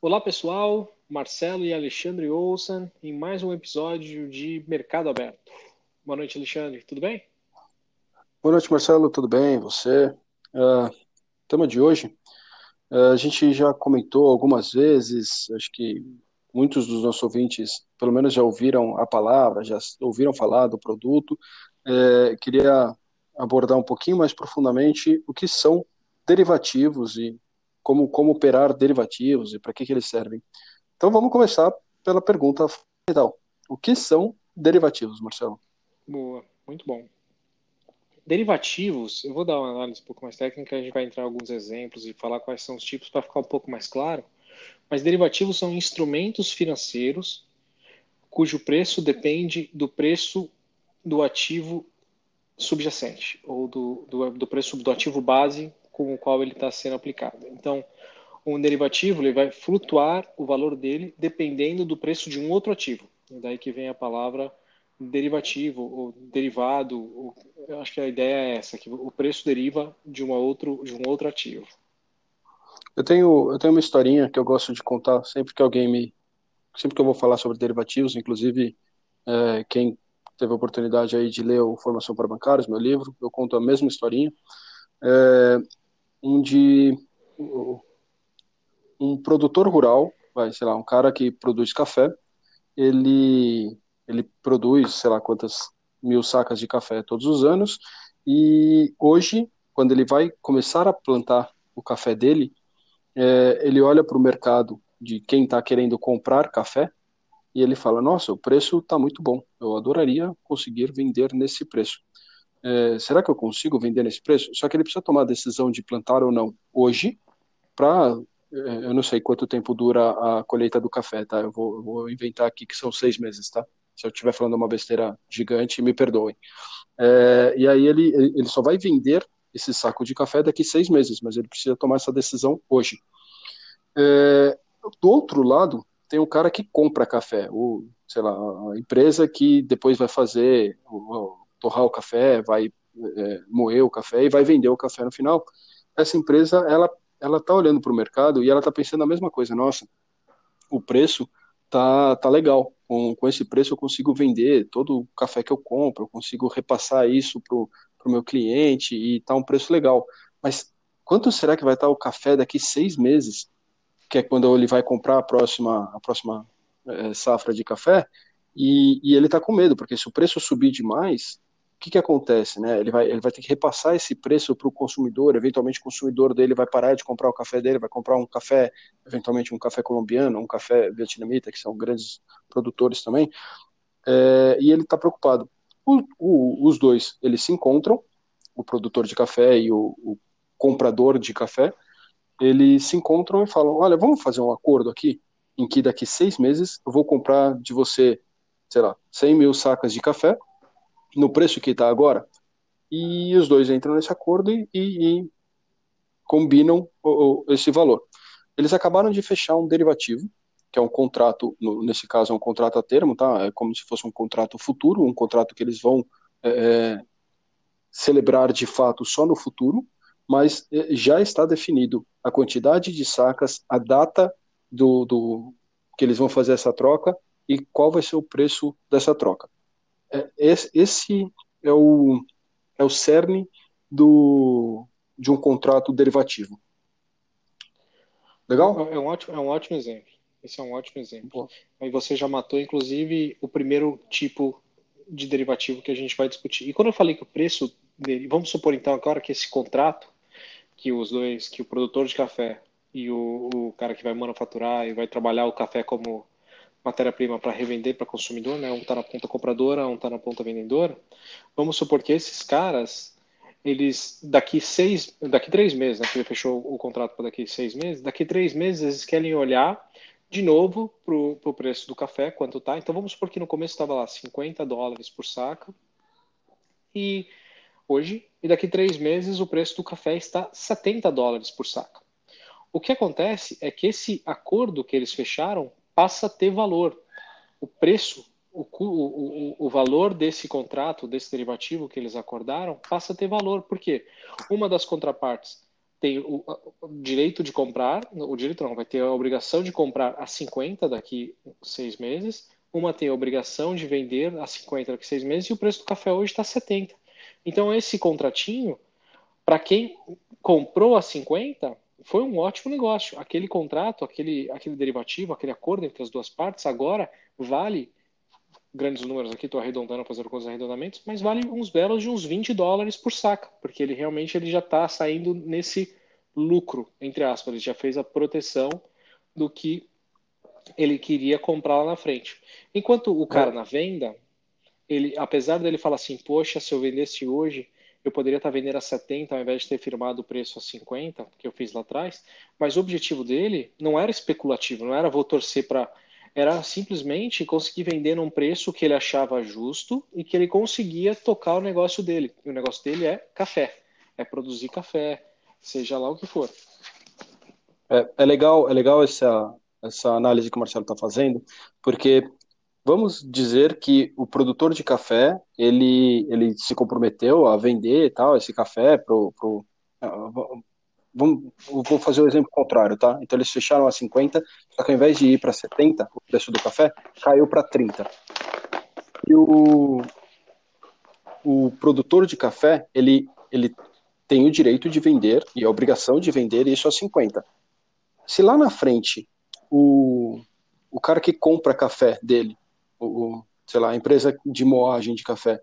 Olá pessoal, Marcelo e Alexandre Olsen em mais um episódio de Mercado Aberto. Boa noite, Alexandre, tudo bem? Boa noite, Marcelo, tudo bem? Você? Uh, tema de hoje, uh, a gente já comentou algumas vezes, acho que muitos dos nossos ouvintes, pelo menos já ouviram a palavra, já ouviram falar do produto. Uh, queria abordar um pouquinho mais profundamente o que são derivativos e como, como operar derivativos e para que, que eles servem. Então vamos começar pela pergunta final. O que são derivativos, Marcelo? Boa, muito bom. Derivativos, eu vou dar uma análise um pouco mais técnica, a gente vai entrar em alguns exemplos e falar quais são os tipos para ficar um pouco mais claro. Mas derivativos são instrumentos financeiros cujo preço depende do preço do ativo subjacente, ou do, do, do preço do ativo base com o qual ele está sendo aplicado. Então, um derivativo ele vai flutuar o valor dele dependendo do preço de um outro ativo. E daí que vem a palavra derivativo ou derivado. Ou, eu acho que a ideia é essa, que o preço deriva de, uma outro, de um outro ativo. Eu tenho, eu tenho uma historinha que eu gosto de contar sempre que alguém me. Sempre que eu vou falar sobre derivativos, inclusive é, quem teve a oportunidade aí de ler o Formação para Bancários, meu livro, eu conto a mesma historinha. É, onde um produtor rural, vai, sei lá, um cara que produz café, ele, ele produz, sei lá, quantas mil sacas de café todos os anos, e hoje, quando ele vai começar a plantar o café dele, é, ele olha para o mercado de quem está querendo comprar café e ele fala: Nossa, o preço está muito bom, eu adoraria conseguir vender nesse preço é, será que eu consigo vender nesse preço? Só que ele precisa tomar a decisão de plantar ou não hoje, para, é, eu não sei quanto tempo dura a colheita do café, tá? Eu vou, vou inventar aqui que são seis meses, tá? Se eu estiver falando uma besteira gigante, me perdoem. É, e aí ele, ele só vai vender esse saco de café daqui seis meses, mas ele precisa tomar essa decisão hoje. É, do outro lado, tem um cara que compra café, ou, sei lá, a empresa que depois vai fazer torrar o café, vai é, moer o café e vai vender o café no final. Essa empresa, ela ela está olhando para o mercado e ela está pensando a mesma coisa. Nossa, o preço tá, tá legal. Com, com esse preço eu consigo vender todo o café que eu compro, eu consigo repassar isso para o meu cliente e tá um preço legal. Mas quanto será que vai estar tá o café daqui seis meses? Que é quando ele vai comprar a próxima, a próxima é, safra de café, e, e ele está com medo, porque se o preço subir demais, que, que acontece? Né? Ele, vai, ele vai ter que repassar esse preço para o consumidor, eventualmente o consumidor dele vai parar de comprar o café dele, vai comprar um café, eventualmente um café colombiano, um café vietnamita, que são grandes produtores também, é, e ele está preocupado. O, o, os dois, eles se encontram, o produtor de café e o, o comprador de café, eles se encontram e falam, olha, vamos fazer um acordo aqui, em que daqui seis meses eu vou comprar de você, sei lá, 100 mil sacas de café, no preço que está agora. E os dois entram nesse acordo e, e, e combinam o, o, esse valor. Eles acabaram de fechar um derivativo, que é um contrato, no, nesse caso é um contrato a termo, tá? É como se fosse um contrato futuro, um contrato que eles vão é, é celebrar de fato só no futuro, mas é, já está definido a quantidade de sacas, a data do, do que eles vão fazer essa troca e qual vai ser o preço dessa troca. É, esse é o, é o cerne do, de um contrato derivativo. Legal? É um ótimo, é um ótimo exemplo. Esse é um ótimo exemplo. Aí você já matou, inclusive, o primeiro tipo de derivativo que a gente vai discutir. E quando eu falei que o preço dele, vamos supor então agora que esse contrato, que os dois, que o produtor de café e o, o cara que vai manufaturar e vai trabalhar o café como matéria-prima para revender para consumidor, né? Um está na ponta compradora, um está na ponta vendedora. Vamos supor que esses caras, eles daqui seis, daqui três meses, né? Que ele fechou o contrato para daqui seis meses. Daqui três meses eles querem olhar de novo para o preço do café, quanto tá. Então vamos supor que no começo estava lá 50 dólares por saca e hoje e daqui três meses o preço do café está 70 dólares por saca. O que acontece é que esse acordo que eles fecharam passa a ter valor. O preço, o, o, o, valor desse contrato, desse derivativo que eles acordaram, passa a ter valor. Por quê? Uma das contrapartes tem o, direito de comprar, o direito não, vai ter a obrigação de comprar a 50 daqui seis meses, uma tem a obrigação de vender a 50 daqui seis meses e o preço do café hoje está 70. Então esse contratinho, para quem comprou a 50, foi um ótimo negócio. Aquele contrato, aquele, aquele derivativo, aquele acordo entre as duas partes, agora vale grandes números aqui, estou arredondando, fazendo os arredondamentos, mas vale uns belos de uns 20 dólares por saca, porque ele realmente ele já está saindo nesse lucro, entre aspas, ele já fez a proteção do que ele queria comprar lá na frente. Enquanto o cara é. na venda, ele, apesar dele falar assim, poxa, se eu vendesse hoje, eu poderia estar vendendo a 70 ao invés de ter firmado o preço a 50, que eu fiz lá atrás, mas o objetivo dele não era especulativo, não era vou torcer para era simplesmente conseguir vender num preço que ele achava justo e que ele conseguia tocar o negócio dele. E o negócio dele é café, é produzir café, seja lá o que for. É, é legal, é legal essa, essa análise que o Marcelo está fazendo, porque vamos dizer que o produtor de café ele, ele se comprometeu a vender tal esse café pro, pro vamos, vou fazer o exemplo contrário, tá? Então eles fecharam a 50, só que ao invés de ir para 70, o preço do café caiu para 30. E o, o produtor de café, ele, ele tem o direito de vender e a obrigação de vender isso a 50. Se lá na frente o, o cara que compra café dele, o, sei lá, a empresa de moagem de café,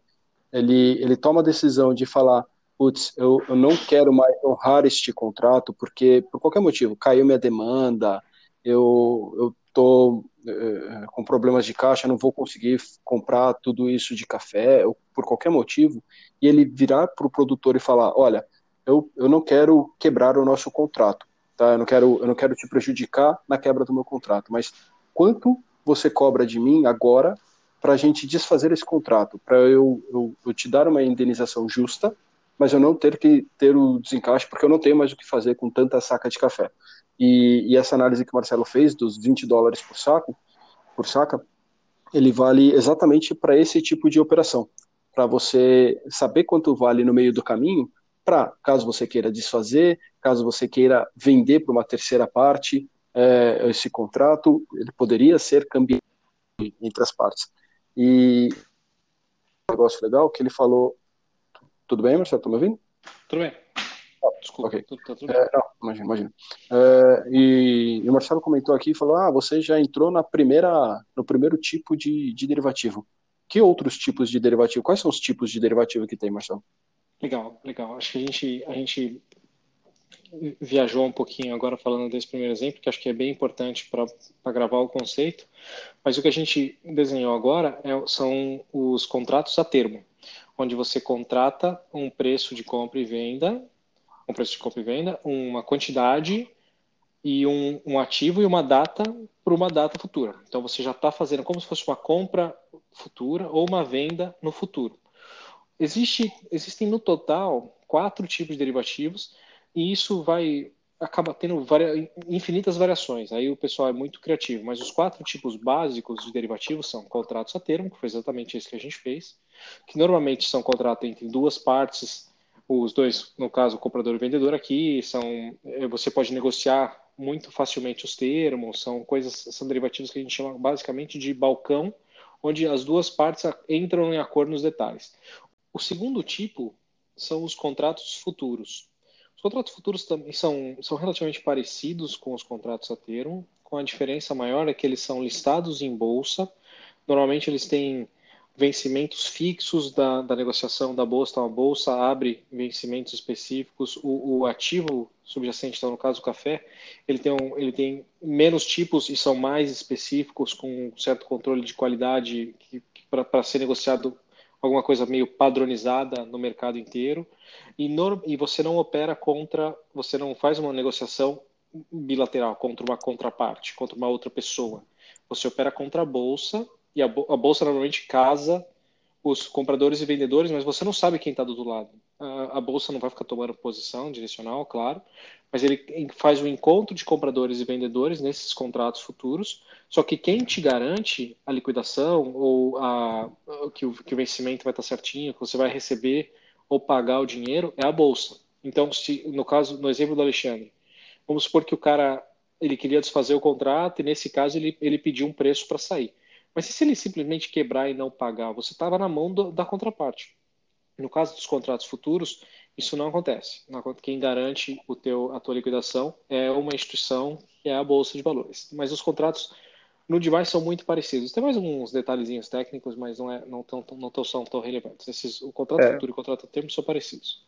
ele, ele toma a decisão de falar putz, eu, eu não quero mais honrar este contrato porque, por qualquer motivo, caiu minha demanda, eu, eu tô é, com problemas de caixa, não vou conseguir comprar tudo isso de café, ou por qualquer motivo, e ele virar para o produtor e falar, olha, eu, eu não quero quebrar o nosso contrato, tá? Eu não quero, eu não quero te prejudicar na quebra do meu contrato, mas quanto você cobra de mim agora para a gente desfazer esse contrato, para eu, eu, eu te dar uma indenização justa mas eu não ter que ter o desencaixe, porque eu não tenho mais o que fazer com tanta saca de café. E, e essa análise que o Marcelo fez dos 20 dólares por saco, por saca, ele vale exatamente para esse tipo de operação, para você saber quanto vale no meio do caminho, para caso você queira desfazer, caso você queira vender para uma terceira parte é, esse contrato, ele poderia ser cambiado entre as partes. E um negócio legal que ele falou tudo bem, Marcelo? Tá me ouvindo? Tudo bem. Ah, Desculpa. Okay. Tudo, tá tudo é, não, imagina, imagina. É, e, e, o Marcelo comentou aqui e falou: ah, você já entrou na primeira, no primeiro tipo de, de derivativo. Que outros tipos de derivativo? Quais são os tipos de derivativo que tem, Marcelo? Legal, legal. Acho que a gente, a gente viajou um pouquinho agora falando desse primeiro exemplo, que acho que é bem importante para gravar o conceito. Mas o que a gente desenhou agora é, são os contratos a termo onde você contrata um preço de compra e venda, um preço de compra e venda, uma quantidade e um, um ativo e uma data para uma data futura. Então você já está fazendo como se fosse uma compra futura ou uma venda no futuro. Existe, existem no total quatro tipos de derivativos e isso vai acaba tendo varia, infinitas variações. Aí o pessoal é muito criativo, mas os quatro tipos básicos de derivativos são contratos a termo, que foi exatamente isso que a gente fez, que normalmente são contratos entre duas partes, os dois, no caso, comprador e vendedor aqui, são eh, você pode negociar muito facilmente os termos, são coisas, são derivativos que a gente chama basicamente de balcão, onde as duas partes entram em acordo nos detalhes. O segundo tipo são os contratos futuros. Os contratos futuros também são, são relativamente parecidos com os contratos a termo, com a diferença maior é que eles são listados em bolsa. Normalmente eles têm vencimentos fixos da, da negociação da bolsa, então a bolsa abre vencimentos específicos, o, o ativo subjacente, então no caso o café, ele tem, um, ele tem menos tipos e são mais específicos, com um certo controle de qualidade para ser negociado alguma coisa meio padronizada no mercado inteiro, e, no, e você não opera contra, você não faz uma negociação bilateral contra uma contraparte, contra uma outra pessoa. Você opera contra a bolsa e a, bolsa normalmente casa os compradores e vendedores, mas você não sabe quem está do outro lado. A, bolsa não vai ficar tomando posição direcional, claro, mas ele faz o um encontro de compradores e vendedores nesses contratos futuros. Só que quem te garante a liquidação ou a, que, o, que o vencimento vai estar certinho, que você vai receber ou pagar o dinheiro é a bolsa. Então, se no caso, no exemplo do Alexandre, vamos supor que o cara ele queria desfazer o contrato e nesse caso ele, ele pediu um preço para sair. Mas se ele simplesmente quebrar e não pagar, você estava na mão do, da contraparte. No caso dos contratos futuros, isso não acontece. Quem garante o teu, a tua liquidação é uma instituição que é a Bolsa de Valores. Mas os contratos no device são muito parecidos. Tem mais uns detalhezinhos técnicos, mas não, é, não, tão, não tão, são tão relevantes. Esses, o contrato é. futuro e o contrato termo são parecidos.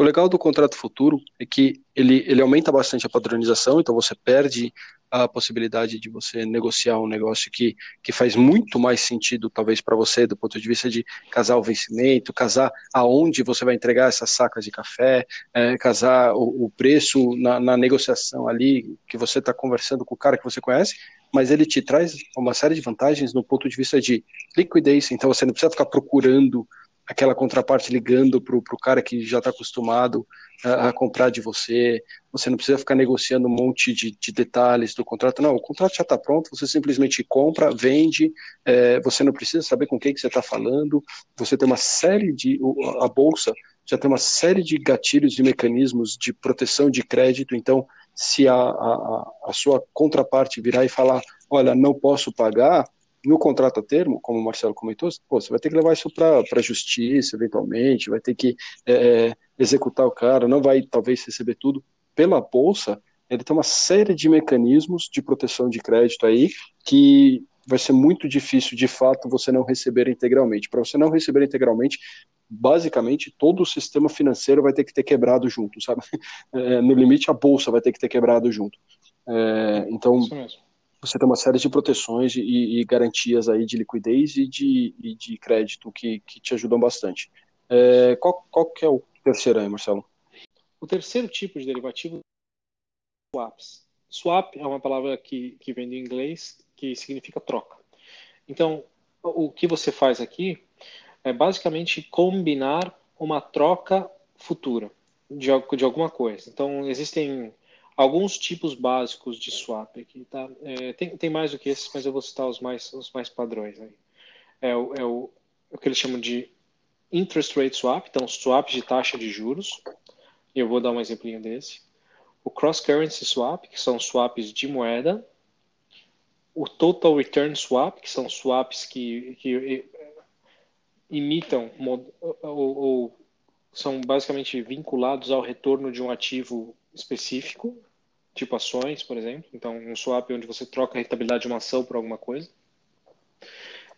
O legal do contrato futuro é que ele, ele aumenta bastante a padronização, então você perde a possibilidade de você negociar um negócio que, que faz muito mais sentido, talvez, para você, do ponto de vista de casar o vencimento, casar aonde você vai entregar essas sacas de café, é, casar o, o preço na, na, negociação ali, que você está conversando com o cara que você conhece, mas ele te traz uma série de vantagens no ponto de vista de liquidez, então você não precisa ficar procurando aquela contraparte ligando para o cara que já está acostumado a, a, comprar de você, você não precisa ficar negociando um monte de, de detalhes do contrato, não, o contrato já está pronto, você simplesmente compra, vende, é, você não precisa saber com quem que você está falando, você tem uma série de, a bolsa já tem uma série de gatilhos e mecanismos de proteção de crédito, então se a, a, a sua contraparte virar e falar, olha, não posso pagar, no contrato a termo, como o Marcelo comentou, pô, você vai ter que levar isso para a justiça, eventualmente, vai ter que é, executar o cara, não vai talvez receber tudo. Pela bolsa, ele tem uma série de mecanismos de proteção de crédito aí que vai ser muito difícil, de fato, você não receber integralmente. Para você não receber integralmente, basicamente todo o sistema financeiro vai ter que ter quebrado junto, sabe? É, no limite, a bolsa vai ter que ter quebrado junto. É, então, você tem uma série de proteções e, e garantias aí de liquidez e de, e de crédito que, que te ajudam bastante. É, qual, qual que é o terceiro aí, Marcelo? O terceiro tipo de derivativo é swaps. Swap é uma palavra que, que vem do inglês que significa troca. Então, o que você faz aqui é basicamente combinar uma troca futura de, de alguma coisa. Então, existem alguns tipos básicos de swap aqui, tá? É, tem, tem mais do que esses, mas eu vou citar os mais, os mais padrões aí. É, o, é o, o que eles chamam de interest rate swap, então swap de taxa de juros. Eu vou dar um exemplinho desse. O cross currency swap, que são swaps de moeda. O total return swap, que são swaps que, que imitam ou, ou são basicamente vinculados ao retorno de um ativo específico, tipo ações, por exemplo. Então, um swap onde você troca a rentabilidade de uma ação por alguma coisa.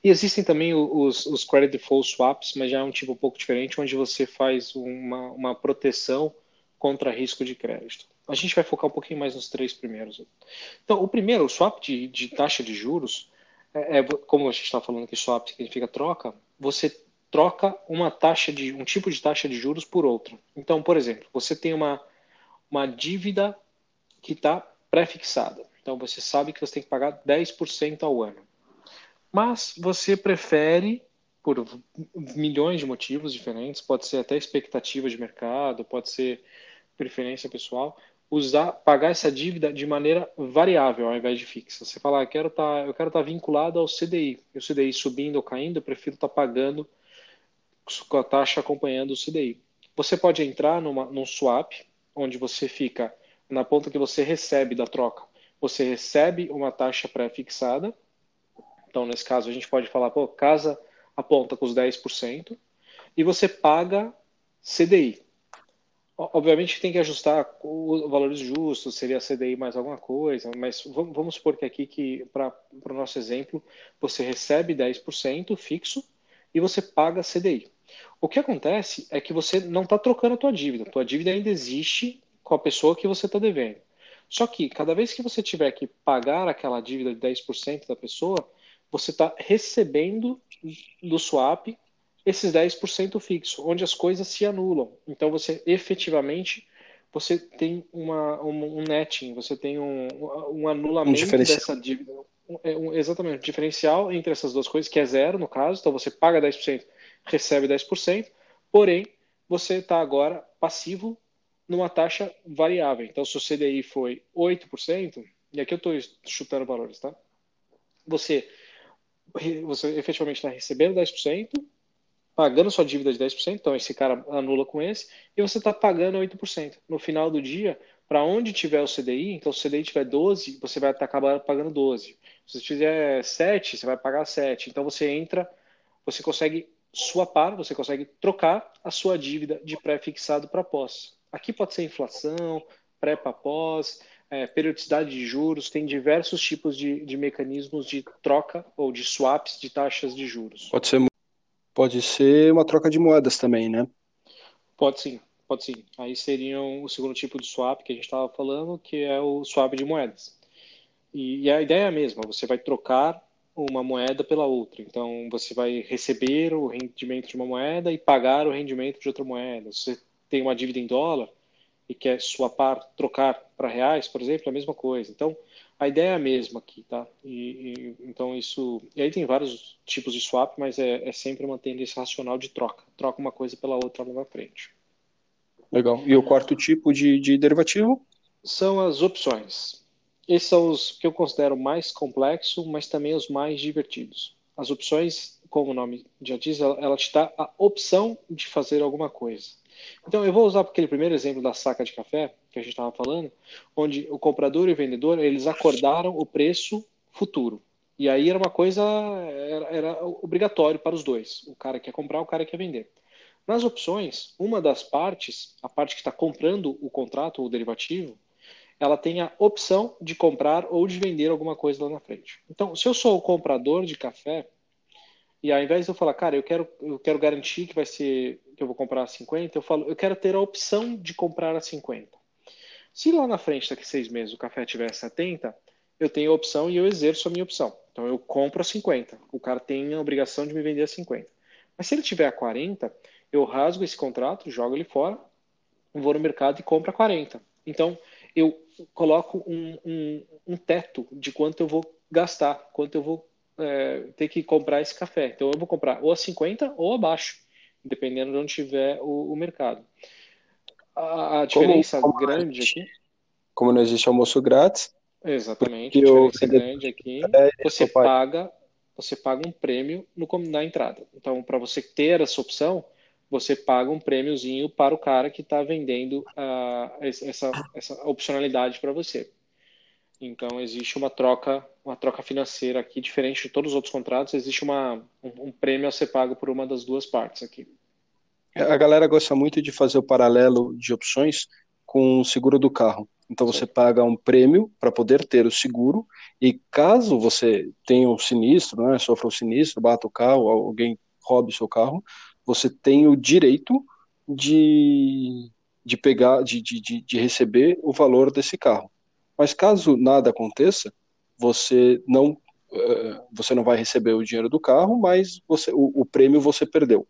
E existem também os, os credit default swaps, mas já é um tipo um pouco diferente, onde você faz uma, uma proteção contra risco de crédito. A gente vai focar um pouquinho mais nos três primeiros. Então, o primeiro, o swap de, de taxa de juros, é, é como a gente está falando que swap significa troca, você troca uma taxa de um tipo de taxa de juros por outra. Então, por exemplo, você tem uma, uma dívida que está pré-fixada. Então você sabe que você tem que pagar 10% ao ano. Mas você prefere, por milhões de motivos diferentes, pode ser até expectativa de mercado, pode ser preferência pessoal, usar, pagar essa dívida de maneira variável ao invés de fixa. Você fala, ah, eu quero tá, estar tá vinculado ao CDI. E o CDI subindo ou caindo, eu prefiro estar tá pagando com a taxa acompanhando o CDI. Você pode entrar numa, num swap, onde você fica na ponta que você recebe da troca. Você recebe uma taxa pré-fixada. Então, nesse caso, a gente pode falar, pô, casa aponta com os 10%, e você paga CDI. Obviamente tem que ajustar os valores justos, seria CDI mais alguma coisa, mas vamos supor que aqui, que para o nosso exemplo, você recebe 10% fixo e você paga CDI. O que acontece é que você não está trocando a tua dívida. A tua dívida ainda existe com a pessoa que você está devendo. Só que cada vez que você tiver que pagar aquela dívida de 10% da pessoa, você está recebendo do swap esses 10% fixo, onde as coisas se anulam. Então você efetivamente você tem uma, um, um netting, você tem um, um anulamento um dessa dívida. Um, um, exatamente, um diferencial entre essas duas coisas, que é zero no caso, então você paga 10%, recebe 10%, porém você está agora passivo numa taxa variável. Então, se o CDI foi 8%, e aqui eu estou chutando valores, tá? Você, você efetivamente está recebendo 10%, pagando sua dívida de 10%, então esse cara anula com esse, e você está pagando 8%. No final do dia, para onde tiver o CDI, então se o CDI tiver 12, você vai tá pagando 12. Se você tiver 7, você vai pagar 7. Então você entra, você consegue swapar, você consegue trocar a sua dívida de pré-fixado para pós. Aqui pode ser inflação, pré para pós, é, periodicidade de juros, tem diversos tipos de, de mecanismos de troca ou de swaps de taxas de juros. Pode ser, pode ser uma troca de moedas também, né? Pode sim, pode sim. Aí seriam o segundo tipo de swap que a gente estava falando, que é o swap de moedas. E, e a ideia é a mesma, você vai trocar uma moeda pela outra. Então, você vai receber o rendimento de uma moeda e pagar o rendimento de outra moeda. Você tem uma dívida em dólar e quer swapar, trocar para reais, por exemplo, é a mesma coisa. Então, a ideia é a mesma aqui, tá? E, e, então, isso... E aí tem vários tipos de swap, mas é, é sempre mantendo esse racional de troca. Troca uma coisa pela outra lá na frente. Legal. E o quarto tipo de, de derivativo? São as opções. Esses são os que eu considero mais complexos, mas também os mais divertidos. As opções, como o nome já diz, ela te dá a opção de fazer alguma coisa. Então, eu vou usar aquele primeiro exemplo da saca de café que a gente estava falando, onde o comprador e o vendedor eles acordaram o preço futuro. E aí era uma coisa era, era obrigatório para os dois. O cara quer comprar, o cara quer vender. Nas opções, uma das partes, a parte que está comprando o contrato ou o derivativo, ela tem a opção de comprar ou de vender alguma coisa lá na frente. Então, se eu sou o comprador de café, e ao invés de eu falar, cara, eu quero, eu quero garantir que vai ser que eu vou comprar a 50, eu falo, eu quero ter a opção de comprar a 50. Se lá na frente, daqui seis meses, o café tiver a 70, eu tenho a opção e eu exerço a minha opção. Então eu compro a 50. O cara tem a obrigação de me vender a 50. Mas se ele tiver a 40, eu rasgo esse contrato, jogo ele fora, vou no mercado e compro a 40. Então, eu coloco um, um, um teto de quanto eu vou gastar, quanto eu vou é, ter que comprar esse café. Então eu vou comprar ou a 50 ou abaixo, dependendo de onde tiver o, o mercado. A, a diferença como, como grande aqui. Como não existe almoço grátis. Exatamente. A diferença grande aqui, é você paga, você paga um prêmio no, na entrada. Então, para você ter essa opção, você paga um prêmiozinho para o cara que está vendendo uh, essa, essa opcionalidade para você. Então existe uma troca, uma troca financeira aqui, diferente de todos os outros contratos, existe uma, um, um prêmio a ser pago por uma das duas partes aqui. A galera gosta muito de fazer o paralelo de opções com o seguro do carro. Então você paga um prêmio para poder ter o seguro e caso você tenha um sinistro, né, sofra um sinistro, bata o carro, alguém roube seu carro, você tem o direito de, de pegar, de, de, de receber o valor desse carro. Mas caso nada aconteça, você não eh, você não vai receber o dinheiro do carro, mas você, o, o prêmio você perdeu.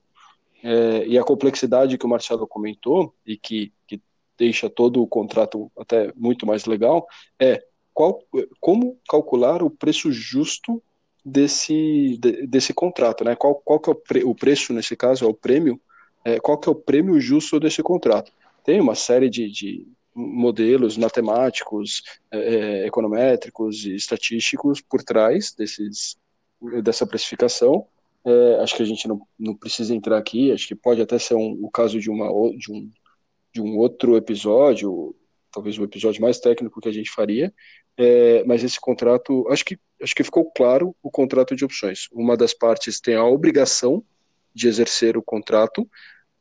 É, e a complexidade que o Marcelo comentou e que, que deixa todo o contrato até muito mais legal é qual, como calcular o preço justo desse, de, desse contrato, né? Qual, qual que é o, pre, o preço, nesse caso, é o prêmio, é, qual que é o prêmio justo desse contrato? Tem uma série de, de modelos matemáticos, é, é econométricos e estatísticos por trás desses, dessa precificação. É, acho que a gente não, não precisa entrar aqui, acho que pode até ser um, o caso de, uma, de, um, de um outro episódio, talvez o episódio mais técnico que a gente faria, é, mas esse contrato, acho que, acho que ficou claro o contrato de opções. Uma das partes tem a obrigação de exercer o contrato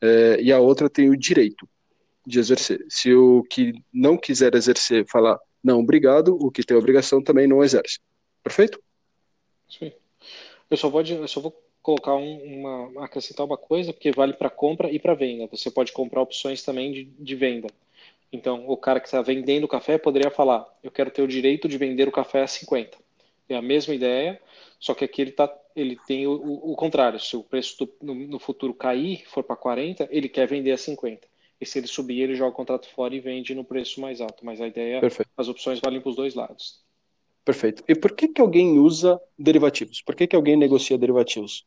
é, e a outra tem o direito de exercer. Se o que não quiser exercer falar não, obrigado, o que tem obrigação também não exerce. Perfeito? Sim. Eu só vou, eu só vou colocar um, uma, acrescentar uma coisa, porque vale para compra e para venda. Você pode comprar opções também de, de venda. Então, o cara que está vendendo café poderia falar: eu quero ter o direito de vender o café a 50. É a mesma ideia, só que aqui ele, tá, ele tem o, o, o contrário. Se o preço do, no, no, futuro cair, for para 40, ele quer vender a 50. E se ele subir, ele joga o contrato fora e vende no preço mais alto. Mas a ideia, Perfeito. as opções valem para os dois lados. Perfeito. E por que, que alguém usa derivativos? Por que, que alguém negocia derivativos?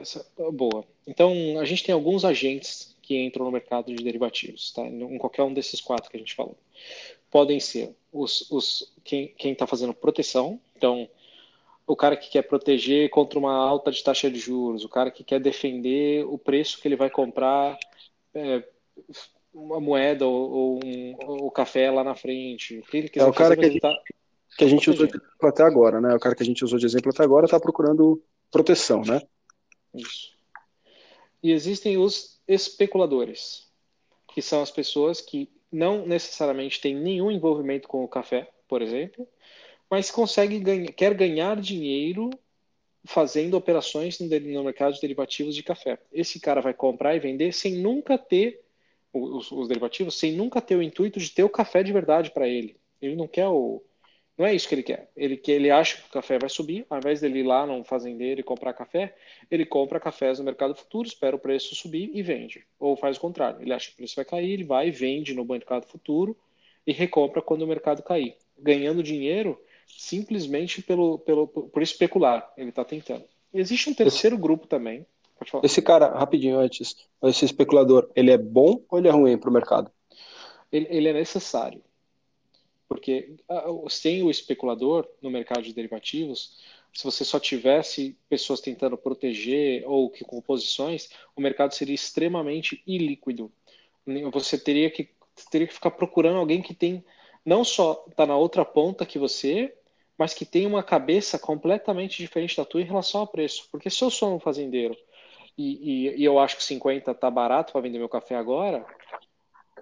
Essa, boa. Então, a gente tem alguns agentes que entram no mercado de derivativos, tá? em qualquer um desses quatro que a gente falou. Podem ser os, os quem está fazendo proteção, então o cara que quer proteger contra uma alta de taxa de juros, o cara que quer defender o preço que ele vai comprar é, uma moeda ou, ou um, o café lá na frente. O que ele quiser é o cara fazer, que, tá que a gente usou de exemplo até agora, né? O cara que a gente usou de exemplo até agora está procurando proteção, né? Isso. E existem os especuladores, que são as pessoas que não necessariamente têm nenhum envolvimento com o café, por exemplo, mas consegue ganhar, quer ganhar dinheiro fazendo operações no, mercado de derivativos de café. Esse cara vai comprar e vender sem nunca ter os, os derivativos, sem nunca ter o intuito de ter o café de verdade para ele. Ele não quer o, não é isso que ele quer. Ele, que ele acha que o café vai subir, ao invés dele ir lá num fazendeiro e comprar café, ele compra cafés no mercado futuro, espera o preço subir e vende. Ou faz o contrário. Ele acha que o preço vai cair, ele vai e vende no mercado futuro e recompra quando o mercado cair. Ganhando dinheiro simplesmente pelo, pelo, por especular. Ele está tentando. Existe um terceiro esse, grupo também. Esse cara, rapidinho antes, esse especulador, ele é bom ou ele é ruim para o mercado? Ele, ele é necessário porque sem o especulador no mercado de derivativos, se você só tivesse pessoas tentando proteger ou que com posições, o mercado seria extremamente ilíquido. Você teria que, teria que ficar procurando alguém que tem não só está na outra ponta que você, mas que tem uma cabeça completamente diferente da tua em relação ao preço. Porque se eu sou um fazendeiro e, e, e eu acho que 50 está barato para vender meu café agora,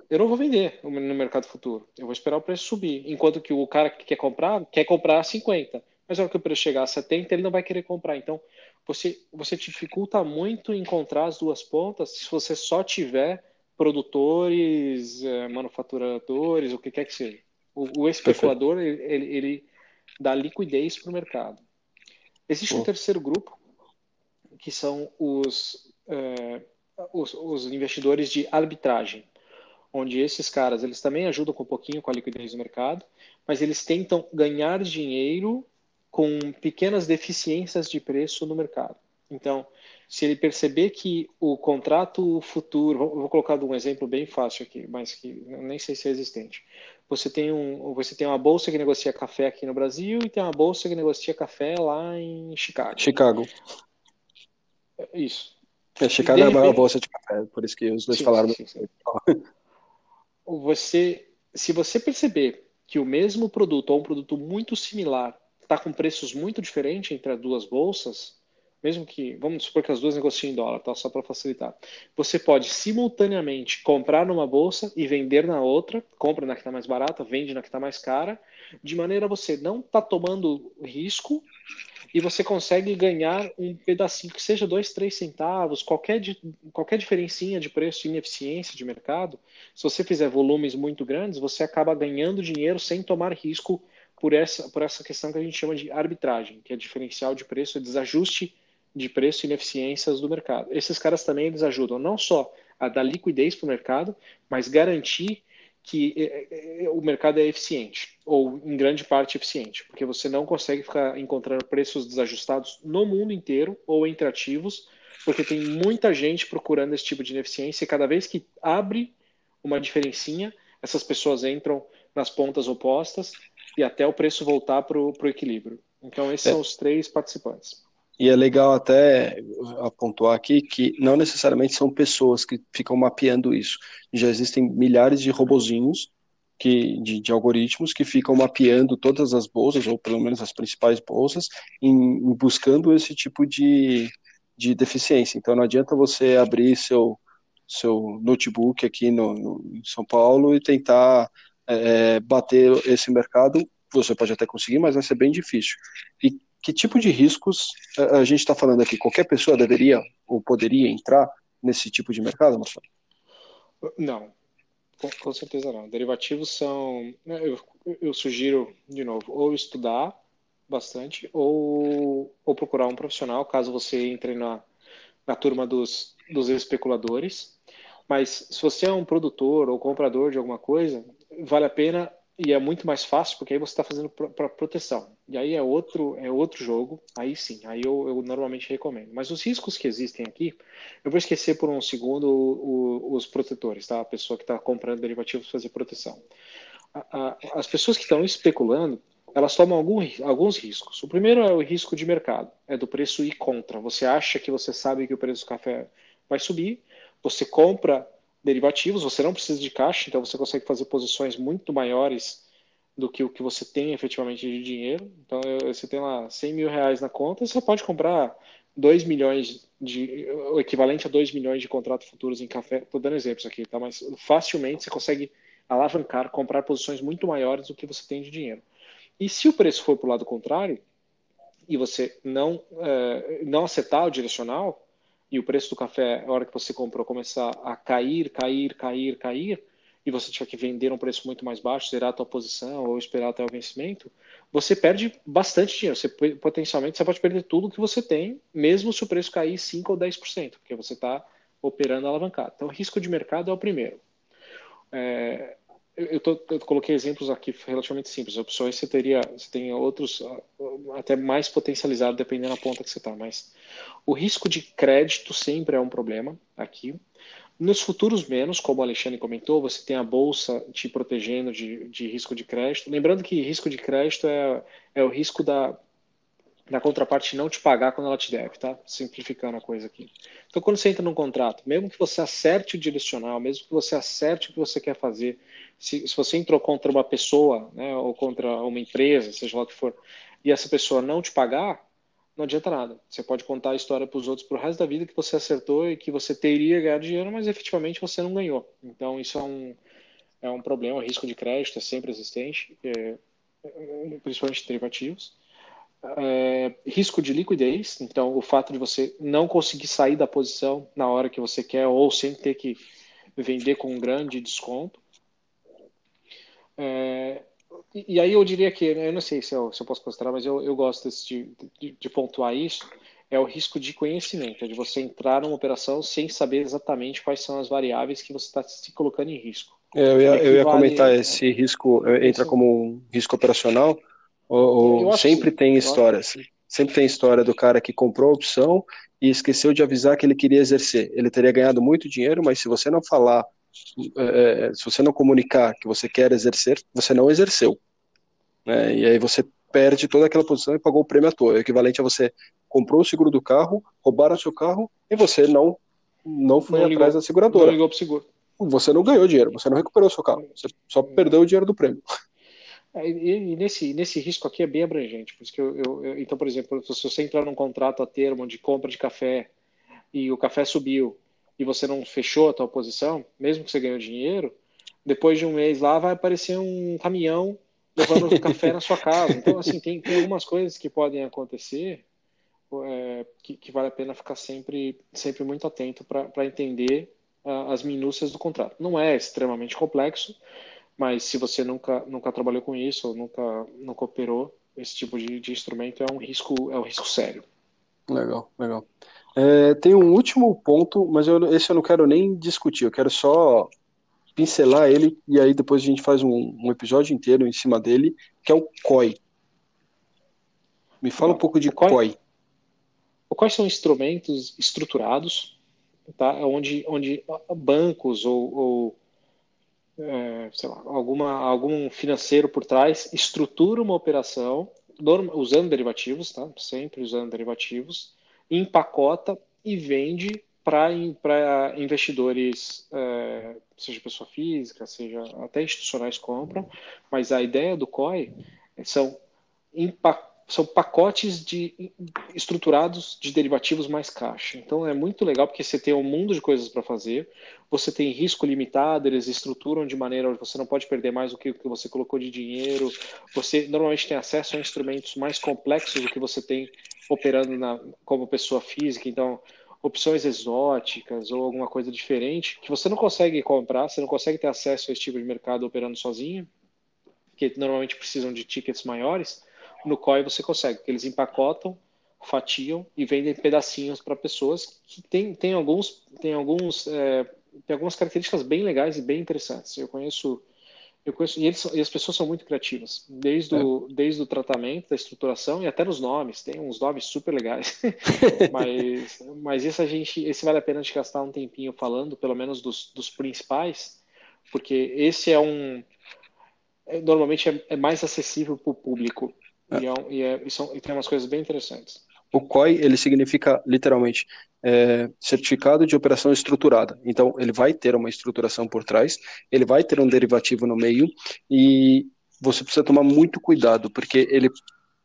eu não vou vender no mercado futuro. Eu vou esperar o preço subir. Enquanto que o cara que quer comprar, quer comprar a 50. Mas na hora que o preço chegar a 70, ele não vai querer comprar. Então, você, você dificulta muito encontrar as duas pontas se você só tiver produtores, é, manufaturadores, o que quer que seja. O, o especulador, ele, ele, ele, dá liquidez para o mercado. Existe um terceiro grupo, que são os, é, os, os investidores de arbitragem onde esses caras eles também ajudam com um pouquinho com a liquidez do mercado, mas eles tentam ganhar dinheiro com pequenas deficiências de preço no mercado. Então, se ele perceber que o contrato futuro, vou colocar um exemplo bem fácil aqui, mas que nem sei se é existente. Você tem, um, você tem uma bolsa que negocia café aqui no Brasil e tem uma bolsa que negocia café lá em Chicago. Chicago. Isso. É, Chicago é a maior bolsa de café, por isso que os dois sim, falaram. Sim, sim você, se você perceber que o mesmo produto ou um produto muito similar está com preços muito diferentes entre as duas bolsas, mesmo que, vamos supor que as duas negociem em dólar, tá? só para facilitar, você pode simultaneamente comprar numa bolsa e vender na outra, compra na que está mais barata, vende na que está mais cara, de maneira você não estar tá tomando risco e você consegue ganhar um pedacinho, que seja dois, três centavos, qualquer, qualquer diferencinha de preço e ineficiência de mercado, se você fizer volumes muito grandes, você acaba ganhando dinheiro sem tomar risco por essa, por essa questão que a gente chama de arbitragem, que é diferencial de preço, é desajuste de preço e ineficiências do mercado. Esses caras também eles ajudam não só a dar liquidez para o mercado, mas garantir que é, é, é, o mercado é eficiente, ou em grande parte eficiente, porque você não consegue ficar encontrando preços desajustados no mundo inteiro ou entre ativos, porque tem muita gente procurando esse tipo de ineficiência e cada vez que abre uma diferencinha, essas pessoas entram nas pontas opostas e até o preço voltar para o equilíbrio. Então, esses é. são os três participantes. E é legal até apontar aqui que não necessariamente são pessoas que ficam mapeando isso. Já existem milhares de robozinhos que, de, de, algoritmos que ficam mapeando todas as bolsas, ou pelo menos as principais bolsas, em, em buscando esse tipo de, de deficiência. Então não adianta você abrir seu, seu notebook aqui no, no em São Paulo e tentar é, bater esse mercado. Você pode até conseguir, mas vai ser bem difícil. E que tipo de riscos a gente está falando aqui? Qualquer pessoa deveria ou poderia entrar nesse tipo de mercado, Marcelo? Não, com, com certeza não. Derivativos são. Né, eu, eu, sugiro, de novo, ou estudar bastante ou, ou procurar um profissional, caso você entre na, na turma dos, dos especuladores. Mas se você é um produtor ou comprador de alguma coisa, vale a pena e é muito mais fácil porque aí você está fazendo para proteção. E aí é outro, é outro jogo, aí sim, aí eu, eu, normalmente recomendo. Mas os riscos que existem aqui, eu vou esquecer por um segundo o, o, os protetores, tá? A pessoa que está comprando derivativos fazer proteção. A, a, as pessoas que estão especulando, elas tomam algum, alguns riscos. O primeiro é o risco de mercado, é do preço ir contra. Você acha que você sabe que o preço do café vai subir, você compra derivativos, você não precisa de caixa, então você consegue fazer posições muito maiores do que o que você tem efetivamente de dinheiro. Então, você tem lá 100 mil reais na conta, você pode comprar 2 milhões de. o equivalente a 2 milhões de contratos futuros em café. Estou dando exemplos aqui, tá? Mas facilmente você consegue alavancar, comprar posições muito maiores do que você tem de dinheiro. E se o preço for para o lado contrário, e você não, é, não acertar o direcional, e o preço do café, a hora que você comprou, começar a cair, cair, cair, cair, e você tiver que vender um preço muito mais baixo, zerar a tua posição ou esperar até o vencimento, você perde bastante dinheiro. Você, potencialmente, você pode perder tudo que você tem, mesmo se o preço cair 5% ou 10%, porque você está operando alavancado. Então, risco de mercado é o primeiro. É, eu, tô, eu, coloquei exemplos aqui relativamente simples. Opções você teria, você tem outros até mais potencializados dependendo da ponta que você está. Mas o risco de crédito sempre é um problema aqui. Nos futuros menos, como o Alexandre comentou, você tem a bolsa te protegendo de, de risco de crédito. Lembrando que risco de crédito é, é o risco da, da contraparte não te pagar quando ela te deve, tá? Simplificando a coisa aqui. Então, quando você entra num contrato, mesmo que você acerte o direcional, mesmo que você acerte o que você quer fazer, se, se você entrou contra uma pessoa, né, ou contra uma empresa, seja lá o que for, e essa pessoa não te pagar, não adianta nada. Você pode contar a história para os outros para o resto da vida que você acertou e que você teria ganhado dinheiro, mas efetivamente você não ganhou. Então isso é um, é um problema, o risco de crédito é sempre existente, é, principalmente derivativos. É, risco de liquidez, então o fato de você não conseguir sair da posição na hora que você quer ou sem ter que vender com um grande desconto. É, e, aí eu diria que, eu não sei se eu, se eu posso considerar, mas eu, eu gosto de, de, de, pontuar isso, é o risco de conhecimento, é de você entrar numa operação sem saber exatamente quais são as variáveis que você está se colocando em risco. É, eu, ia, eu ia comentar esse risco, é, entra como um risco operacional, ou, ou sempre que, tem histórias. Sempre tem história do cara que comprou a opção e esqueceu de avisar que ele queria exercer. Ele teria ganhado muito dinheiro, mas se você não falar é, se você não comunicar que você quer exercer, você não exerceu. Né? E aí você perde toda aquela posição e pagou o prêmio à toa. É o equivalente a você comprou o seguro do carro, roubaram seu carro e você não não foi não atrás ligou, da seguradora. Não ligou pro seguro. Você não ganhou dinheiro, você não recuperou seu carro, você só perdeu o dinheiro do prêmio. É, e, e, nesse, nesse risco aqui é bem abrangente. Por isso que eu, eu, eu, então, por exemplo, se você entrar num contrato a termo de compra de café e o café subiu e você não fechou a tua posição, mesmo que você ganhou dinheiro, depois de um mês lá vai aparecer um caminhão levando café na sua casa. Então, assim, tem, tem algumas coisas que podem acontecer é, que, que, vale a pena ficar sempre, sempre muito atento para entender uh, as minúcias do contrato. Não é extremamente complexo, mas se você nunca, nunca trabalhou com isso ou nunca, nunca operou esse tipo de, de instrumento, é um risco, é um risco sério. Legal, legal. É, tem um último ponto, mas eu, esse eu não quero nem discutir, eu quero só pincelar ele e aí depois a gente faz um, um episódio inteiro em cima dele, que é o COI. Me fala um pouco de COI. COI. O COI são instrumentos estruturados, tá? onde, onde bancos ou, ou é, sei lá, alguma, algum financeiro por trás estrutura uma operação usando derivativos, tá? sempre usando derivativos, empacota e vende para investidores, é, seja pessoa física, seja até institucionais compram, mas a ideia do COI são, são pacotes de, estruturados de derivativos mais caixa. Então é muito legal porque você tem um mundo de coisas para fazer, você tem risco limitado, eles estruturam de maneira onde você não pode perder mais do que, que você colocou de dinheiro, você normalmente tem acesso a instrumentos mais complexos do que você tem operando na, como pessoa física, então opções exóticas ou alguma coisa diferente que você não consegue comprar, você não consegue ter acesso a esse tipo de mercado operando sozinho, que normalmente precisam de tickets maiores. No COI você consegue, porque eles empacotam, fatiam e vendem pedacinhos para pessoas que tem, tem alguns tem alguns é, tem algumas características bem legais e bem interessantes. Eu conheço eu conheço, e, eles, e as pessoas são muito criativas, desde, é. o, desde o tratamento, da estruturação e até nos nomes. Tem uns nomes super legais. mas, mas isso a gente, esse vale a pena de gastar um tempinho falando, pelo menos dos, dos principais, porque esse é um é, normalmente é, é, mais acessível para o público. E, é, e, é, e, são, e tem umas coisas bem interessantes. O COI, ele significa literalmente é, Certificado de Operação Estruturada. Então, ele vai ter uma estruturação por trás, ele vai ter um derivativo no meio e você precisa tomar muito cuidado, porque ele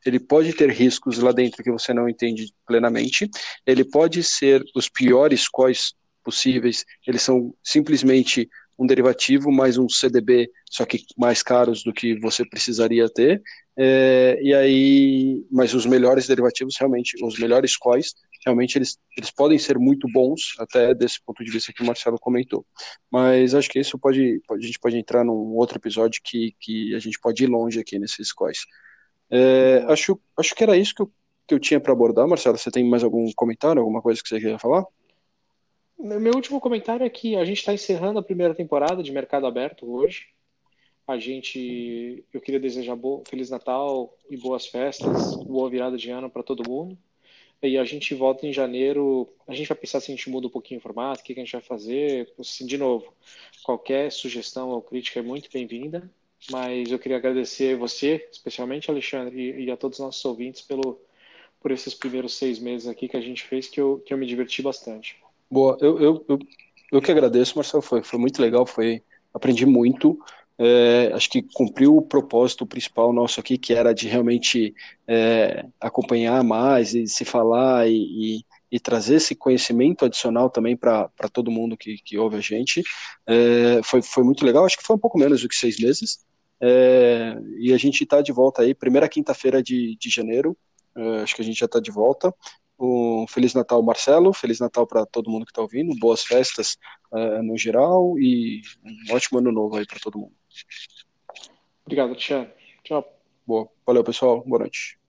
ele pode ter riscos lá dentro que você não entende plenamente, ele pode ser os piores COIs possíveis, eles são simplesmente um derivativo mais um CDB, só que mais caros do que você precisaria ter, é, e aí, mas os melhores derivativos realmente, os melhores COIs, realmente eles, eles podem ser muito bons, até desse ponto de vista que o Marcelo comentou. Mas acho que isso pode, a gente pode entrar num outro episódio que, que a gente pode ir longe aqui nesses COIs. É, acho, acho que era isso que eu, que eu tinha para abordar, Marcelo. Você tem mais algum comentário, alguma coisa que você queria falar? Meu último comentário é que a gente está encerrando a primeira temporada de Mercado Aberto hoje. A gente, eu queria desejar bo, feliz Natal e boas festas, boa virada de ano para todo mundo. E a gente volta em janeiro. A gente vai pensar se a gente muda um pouquinho o formato, o que a gente vai fazer. Assim, de novo, qualquer sugestão ou crítica é muito bem-vinda. Mas eu queria agradecer você, especialmente Alexandre, e, e, a todos os nossos ouvintes pelo, por esses primeiros seis meses aqui que a gente fez, que eu, que eu me diverti bastante. Boa, eu, eu, eu, eu que agradeço, Marcelo, foi, foi muito legal, foi, aprendi muito. É, acho que cumpriu o propósito principal nosso aqui, que era de realmente é, acompanhar mais e se falar e, e, e trazer esse conhecimento adicional também para todo mundo que, que ouve a gente. É, foi, foi muito legal, acho que foi um pouco menos do que seis meses. É, e a gente está de volta aí, primeira quinta-feira de, de janeiro, é, acho que a gente já está de volta. Um Feliz Natal, Marcelo, Feliz Natal para todo mundo que está ouvindo, boas festas é, no geral e um ótimo ano novo aí para todo mundo. Obrigado, Tia. Tchau. Boa. Valeu, pessoal. Boa noite.